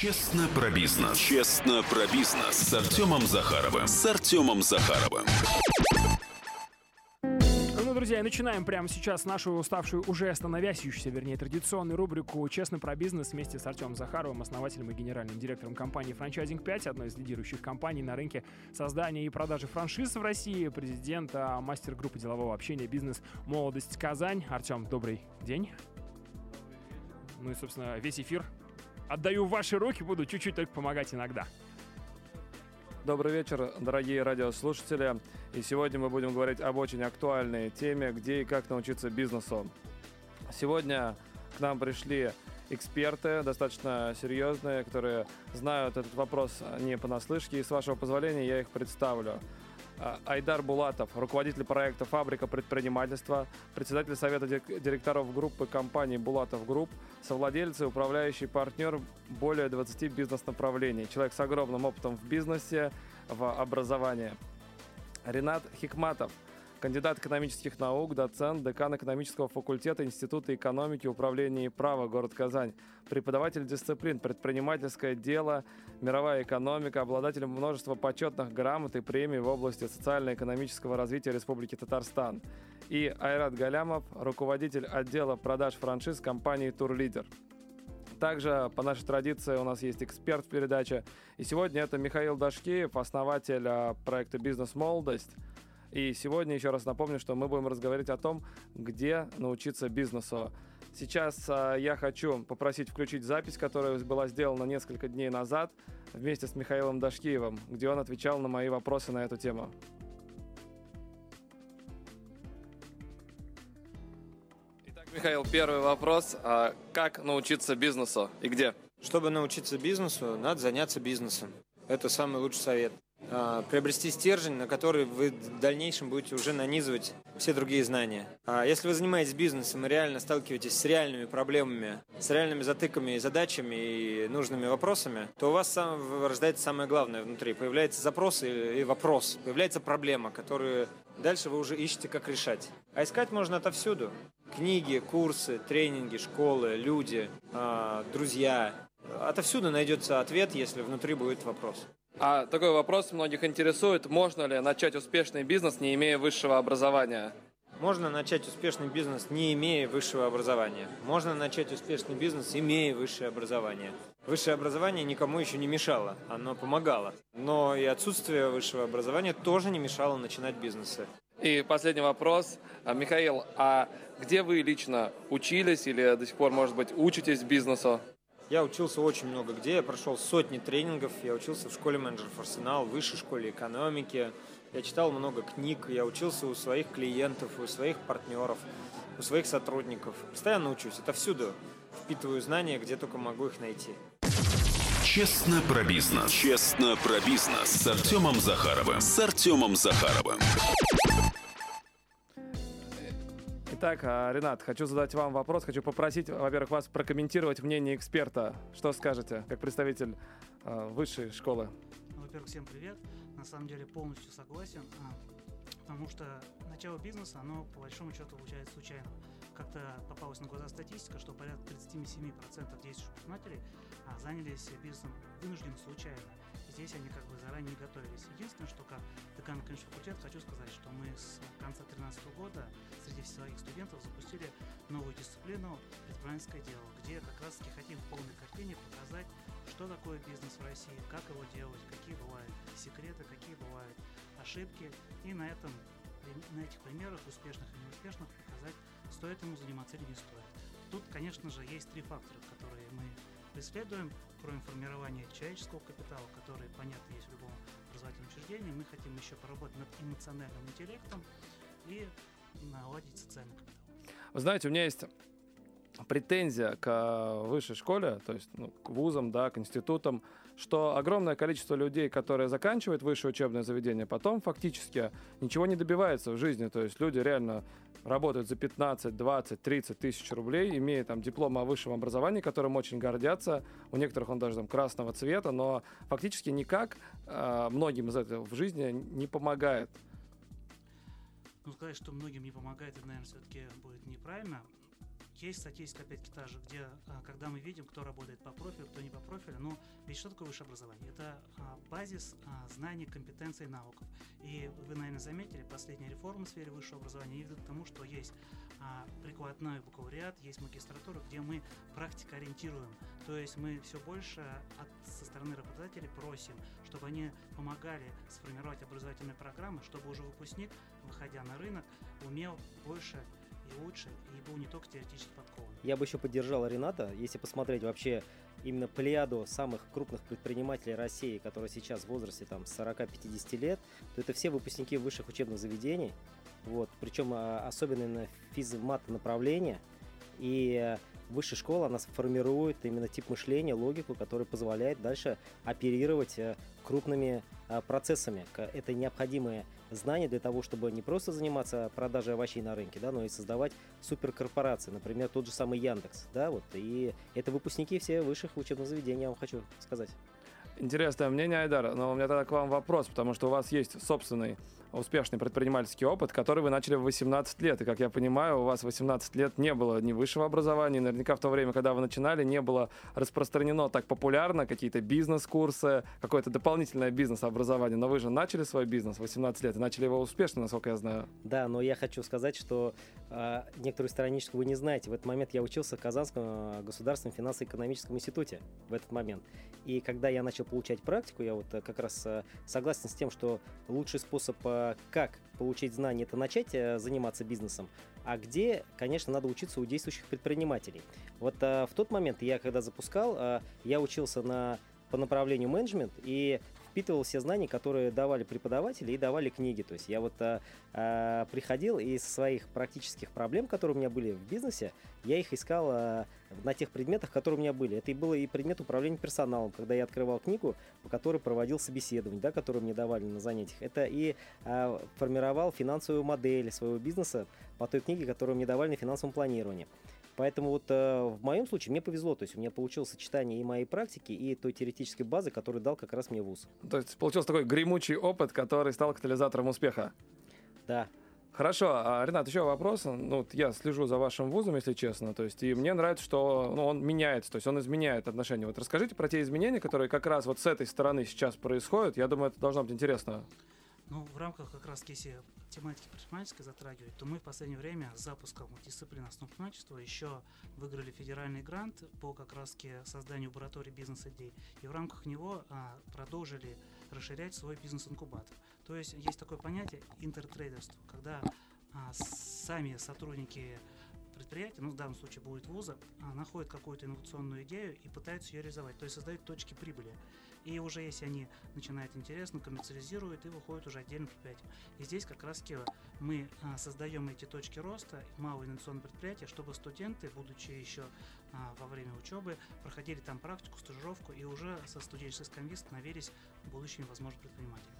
Честно про бизнес. Честно про бизнес с Артемом Захаровым. С Артемом Захаровым. Ну, друзья, и начинаем прямо сейчас нашу уставшую, уже остановящуюся, вернее, традиционную рубрику «Честно про бизнес» вместе с Артемом Захаровым, основателем и генеральным директором компании «Франчайзинг 5», одной из лидирующих компаний на рынке создания и продажи франшиз в России, президента мастер-группы делового общения «Бизнес Молодость Казань». Артем, добрый день. Ну и, собственно, весь эфир отдаю в ваши руки, буду чуть-чуть только помогать иногда. Добрый вечер, дорогие радиослушатели. И сегодня мы будем говорить об очень актуальной теме, где и как научиться бизнесу. Сегодня к нам пришли эксперты, достаточно серьезные, которые знают этот вопрос не понаслышке. И с вашего позволения я их представлю. А, Айдар Булатов, руководитель проекта «Фабрика предпринимательства», председатель совета директоров группы компании «Булатов Групп», совладелец и управляющий партнер более 20 бизнес-направлений, человек с огромным опытом в бизнесе, в образовании. Ренат Хикматов – кандидат экономических наук, доцент, декан экономического факультета Института экономики, управления и права, город Казань, преподаватель дисциплин «Предпринимательское дело», «Мировая экономика», обладатель множества почетных грамот и премий в области социально-экономического развития Республики Татарстан. И Айрат Галямов, руководитель отдела продаж франшиз компании «Турлидер». Также, по нашей традиции, у нас есть эксперт в передаче. И сегодня это Михаил Дашкиев, основатель а, проекта «Бизнес-молодость», и сегодня еще раз напомню, что мы будем разговаривать о том, где научиться бизнесу. Сейчас э, я хочу попросить включить запись, которая была сделана несколько дней назад вместе с Михаилом Дашкиевым, где он отвечал на мои вопросы на эту тему. Итак, Михаил, первый вопрос. А как научиться бизнесу и где? Чтобы научиться бизнесу, надо заняться бизнесом. Это самый лучший совет. А, приобрести стержень, на который вы в дальнейшем будете уже нанизывать все другие знания. А если вы занимаетесь бизнесом и реально сталкиваетесь с реальными проблемами, с реальными затыками и задачами и нужными вопросами, то у вас сам, рождается самое главное внутри. Появляется запрос и, и вопрос, появляется проблема, которую дальше вы уже ищете, как решать. А искать можно отовсюду. Книги, курсы, тренинги, школы, люди, а, друзья. Отовсюду найдется ответ, если внутри будет вопрос. А такой вопрос многих интересует. Можно ли начать успешный бизнес, не имея высшего образования? Можно начать успешный бизнес, не имея высшего образования. Можно начать успешный бизнес, имея высшее образование. Высшее образование никому еще не мешало, оно помогало. Но и отсутствие высшего образования тоже не мешало начинать бизнеы. И последний вопрос. А, Михаил, а где вы лично учились или до сих пор, может быть, учитесь бизнесу? Я учился очень много где, я прошел сотни тренингов, я учился в школе менеджеров Арсенал, в высшей школе экономики, я читал много книг, я учился у своих клиентов, у своих партнеров, у своих сотрудников. Постоянно учусь, это всюду впитываю знания, где только могу их найти. Честно про бизнес. Честно про бизнес с Артемом Захаровым. С Артемом Захаровым. Итак, а, Ренат, хочу задать вам вопрос. Хочу попросить, во-первых, вас прокомментировать мнение эксперта. Что скажете, как представитель э, высшей школы? Ну, во-первых, всем привет. На самом деле полностью согласен, а, потому что начало бизнеса, оно по большому счету получается случайно. Как-то попалась на глаза статистика, что порядка 37% действующих предпринимателей а, занялись бизнесом вынужденно случайно. Здесь они как бы заранее готовились. Единственное, что декан экономического факультета хочу сказать, что мы с конца 2013 года среди своих студентов запустили новую дисциплину предпринимательское дело, где как раз таки хотим в полной картине показать, что такое бизнес в России, как его делать, какие бывают секреты, какие бывают ошибки. И на этом на этих примерах, успешных и неуспешных, показать, стоит ему заниматься или не стоит. Тут, конечно же, есть три фактора, которые мы преследуем, кроме формирования человеческого капитала, который, понятно, есть в любом образовательном учреждении, мы хотим еще поработать над эмоциональным интеллектом и наладить социальный капитал. Вы знаете, у меня есть претензия к высшей школе, то есть ну, к вузам, да, к институтам, что огромное количество людей, которые заканчивают высшее учебное заведение, потом фактически ничего не добивается в жизни. То есть люди реально работают за 15, 20, 30 тысяч рублей, имея там диплом о высшем образовании, которым очень гордятся. У некоторых он даже там красного цвета, но фактически никак э, многим из этого в жизни не помогает. Ну, сказать, что многим не помогает, это, наверное, все-таки будет неправильно есть статистика, опять-таки, та же, где, а, когда мы видим, кто работает по профилю, кто не по профилю, но ведь что такое высшее образование? Это а, базис а, знаний, компетенций, навыков. И вы, наверное, заметили, последняя реформа в сфере высшего образования ведут к тому, что есть прикладной бакалавриат, есть магистратура, где мы практика ориентируем. То есть мы все больше от, со стороны работодателей просим, чтобы они помогали сформировать образовательные программы, чтобы уже выпускник, выходя на рынок, умел больше и лучше, и был не только теоретически подкован. Я бы еще поддержал Рената, если посмотреть вообще именно плеяду самых крупных предпринимателей России, которые сейчас в возрасте там 40-50 лет, то это все выпускники высших учебных заведений, вот, причем а, особенно на физмат направления, и высшая школа, она формирует именно тип мышления, логику, который позволяет дальше оперировать э, крупными а, процессами. Это необходимые знания для того, чтобы не просто заниматься продажей овощей на рынке, да, но и создавать суперкорпорации, например, тот же самый Яндекс, да, вот, и это выпускники все высших учебных заведений, я вам хочу сказать. Интересное мнение, Айдар, но у меня тогда к вам вопрос, потому что у вас есть собственный успешный предпринимательский опыт, который вы начали в 18 лет. И, как я понимаю, у вас 18 лет не было ни высшего образования, наверняка в то время, когда вы начинали, не было распространено так популярно какие-то бизнес-курсы, какое-то дополнительное бизнес-образование. Но вы же начали свой бизнес в 18 лет и начали его успешно, насколько я знаю. Да, но я хочу сказать, что э, некоторую страничку вы не знаете. В этот момент я учился в Казанском а, государственном финансово-экономическом институте в этот момент. И когда я начал получать практику, я вот э, как раз согласен с тем, что лучший способ э, как получить знания, это начать заниматься бизнесом, а где, конечно, надо учиться у действующих предпринимателей. Вот в тот момент я, когда запускал, я учился на по направлению менеджмент, и впитывал все знания, которые давали преподаватели и давали книги. То есть я вот а, а, приходил и из своих практических проблем, которые у меня были в бизнесе, я их искал а, на тех предметах, которые у меня были. Это и было и предмет управления персоналом, когда я открывал книгу, по которой проводил собеседование, да, которые мне давали на занятиях. Это и а, формировал финансовую модель своего бизнеса по той книге, которую мне давали на финансовом планировании. Поэтому вот э, в моем случае мне повезло, то есть у меня получилось сочетание и моей практики, и той теоретической базы, которую дал как раз мне вуз. То есть получился такой гремучий опыт, который стал катализатором успеха. Да. Хорошо, а, Ренат, еще вопрос. Ну, вот я слежу за вашим вузом, если честно, то есть, и мне нравится, что ну, он меняется, то есть он изменяет отношения. Вот расскажите про те изменения, которые как раз вот с этой стороны сейчас происходят. Я думаю, это должно быть интересно. Ну, в рамках как раз если тематики предпринимательской затрагивать, то мы в последнее время с запуском дисциплины основ предпринимательства еще выиграли федеральный грант по как раз созданию лаборатории бизнес-идей. И в рамках него а, продолжили расширять свой бизнес-инкубатор. То есть есть такое понятие интертрейдерство, когда а, сами сотрудники предприятия, ну в данном случае будет вуза, а, находят какую-то инновационную идею и пытаются ее реализовать, то есть создают точки прибыли. И уже если они начинают интересно, коммерциализируют и выходят уже отдельным предприятием. И здесь как раз мы а, создаем эти точки роста, малые инновационные предприятия, чтобы студенты, будучи еще а, во время учебы, проходили там практику, стажировку и уже со студенческой скамьи становились будущими, возможно, предпринимателями.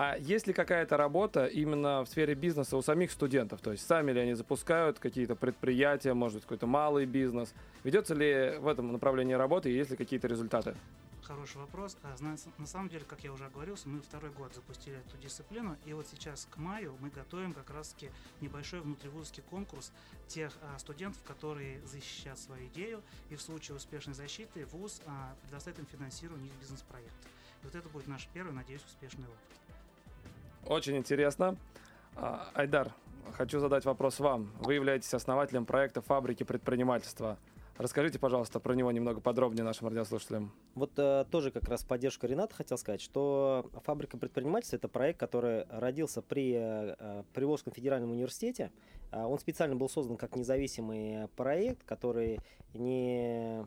А есть ли какая-то работа именно в сфере бизнеса у самих студентов? То есть сами ли они запускают какие-то предприятия, может быть, какой-то малый бизнес? Ведется ли в этом направлении работы и есть ли какие-то результаты? Хороший вопрос. А, на самом деле, как я уже оговорился, мы второй год запустили эту дисциплину, и вот сейчас к маю мы готовим как раз-таки небольшой внутривузский конкурс тех а, студентов, которые защищают свою идею, и в случае успешной защиты ВУЗ а, предоставит им финансирование их бизнес-проекта. И вот это будет наш первый, надеюсь, успешный опыт. Очень интересно. Айдар, хочу задать вопрос вам. Вы являетесь основателем проекта «Фабрики предпринимательства». Расскажите, пожалуйста, про него немного подробнее нашим радиослушателям. Вот э, тоже как раз поддержку Рената хотел сказать, что «Фабрика предпринимательства» — это проект, который родился при э, Приволжском федеральном университете. Э, он специально был создан как независимый проект, который не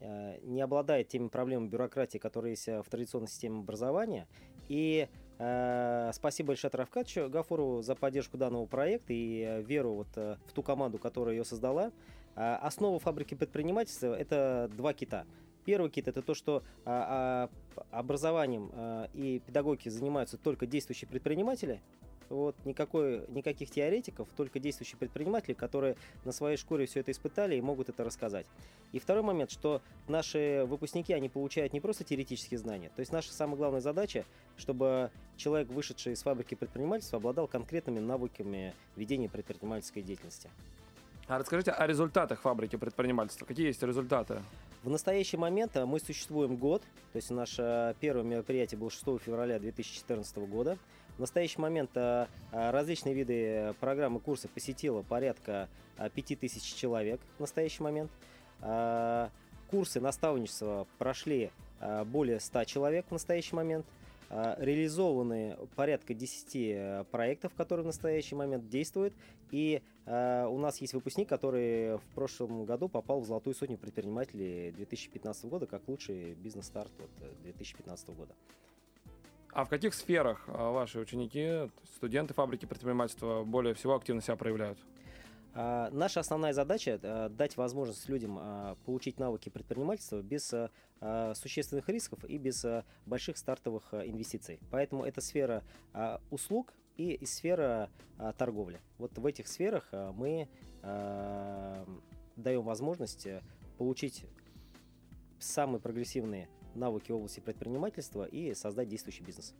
э, не обладает теми проблемами бюрократии, которые есть в традиционной системе образования. И э, спасибо большое Рафкатовичу Гафурову за поддержку данного проекта и э, веру вот, э, в ту команду, которая ее создала. А, основа фабрики предпринимательства – это два кита. Первый кит – это то, что а, а, образованием и педагогикой занимаются только действующие предприниматели, вот, никакой, никаких теоретиков, только действующие предприниматели, которые на своей шкуре все это испытали и могут это рассказать. И второй момент, что наши выпускники, они получают не просто теоретические знания. То есть наша самая главная задача, чтобы человек, вышедший из фабрики предпринимательства, обладал конкретными навыками ведения предпринимательской деятельности. А расскажите о результатах фабрики предпринимательства. Какие есть результаты? В настоящий момент мы существуем год, то есть наше первое мероприятие было 6 февраля 2014 года. В настоящий момент различные виды программы курса посетило порядка 5000 человек в настоящий момент. Курсы наставничества прошли более 100 человек в настоящий момент – реализованы порядка 10 э, проектов, которые в настоящий момент действуют. И э, у нас есть выпускник, который в прошлом году попал в золотую сотню предпринимателей 2015 года как лучший бизнес-старт вот, 2015 года. А в каких сферах ваши ученики, студенты фабрики предпринимательства более всего активно себя проявляют? А, наша основная задача э, дать возможность людям а, получить навыки предпринимательства без э, а, существенных рисков и без э, больших стартовых инвестиций. Поэтому это сфера услуг и сфера торговли. Вот в этих сферах мы даем возможность получить самые прогрессивные навыки в области предпринимательства и создать действующий бизнес.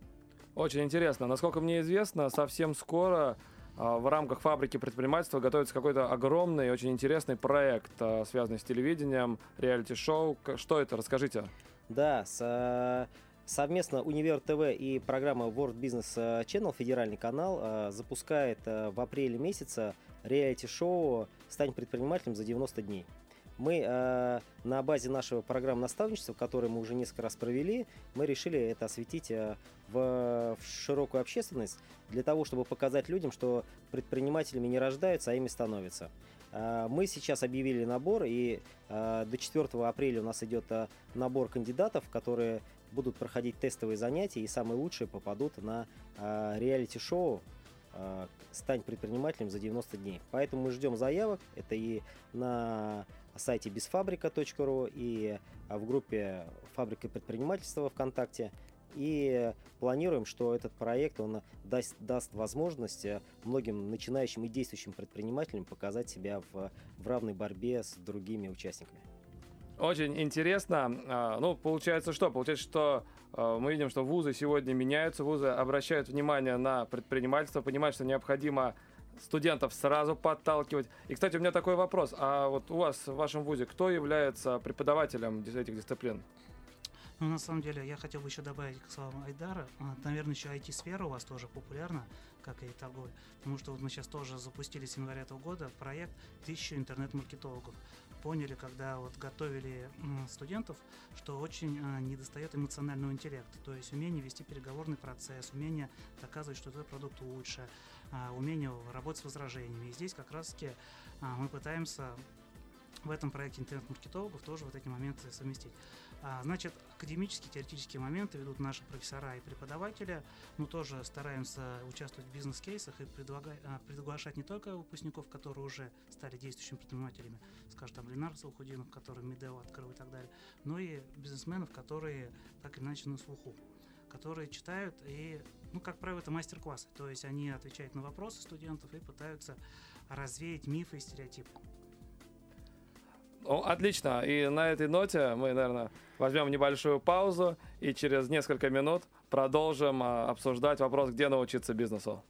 Очень интересно. Насколько мне известно, совсем скоро в рамках фабрики предпринимательства готовится какой-то огромный, очень интересный проект, а, связанный с телевидением, реалити-шоу. Что это? Расскажите. Да, с, совместно Универ ТВ и программа World Business Channel, федеральный канал, запускает в апреле месяца реалити-шоу «Стань предпринимателем за 90 дней». Мы э, на базе нашего программы наставничества, которое мы уже несколько раз провели, мы решили это осветить э, в, в широкую общественность для того, чтобы показать людям, что предпринимателями не рождаются, а ими становятся. Э, мы сейчас объявили набор, и э, до 4 апреля у нас идет э, набор кандидатов, которые будут проходить тестовые занятия, и самые лучшие попадут на э, реалити-шоу «Стань предпринимателем за 90 дней». Поэтому мы ждем заявок. Это и на сайте безфабрика.ру и а, в группе «Фабрика предпринимательства» ВКонтакте. И планируем, что этот проект он даст, даст возможность э, многим начинающим и действующим предпринимателям показать себя в, в равной борьбе с другими участниками. Очень интересно. А, ну, получается что? Получается, что а, мы видим, что вузы сегодня меняются, вузы обращают внимание на предпринимательство, понимают, что необходимо студентов сразу подталкивать. И, кстати, у меня такой вопрос. А вот у вас в вашем вузе кто является преподавателем этих дисциплин? Ну, на самом деле, я хотел бы еще добавить к словам Айдара. А, наверное, еще IT-сфера у вас тоже популярна, как и торговля. Потому что вот мы сейчас тоже запустили с января этого года проект «Тысячу интернет-маркетологов». Поняли, когда вот готовили студентов, что очень а, недостает эмоционального интеллекта. То есть умение вести переговорный процесс, умение доказывать, что этот продукт лучше, а, умение работать с возражениями. И здесь как раз-таки а, мы пытаемся в этом проекте интернет-маркетологов тоже вот эти моменты совместить. А, значит, академические, теоретические моменты ведут наши профессора и преподаватели. Мы тоже стараемся участвовать в бизнес-кейсах и приглашать не только выпускников, которые уже стали действующими предпринимателями, скажем, там Ленар Салхудинов, который Медео открыл и так далее, но и бизнесменов, которые так или иначе на слуху которые читают и, ну, как правило, это мастер-классы. То есть они отвечают на вопросы студентов и пытаются развеять мифы и стереотипы. Ну, отлично. И на этой ноте мы, наверное, возьмем небольшую паузу и через несколько минут продолжим а, обсуждать вопрос, где научиться бизнесу.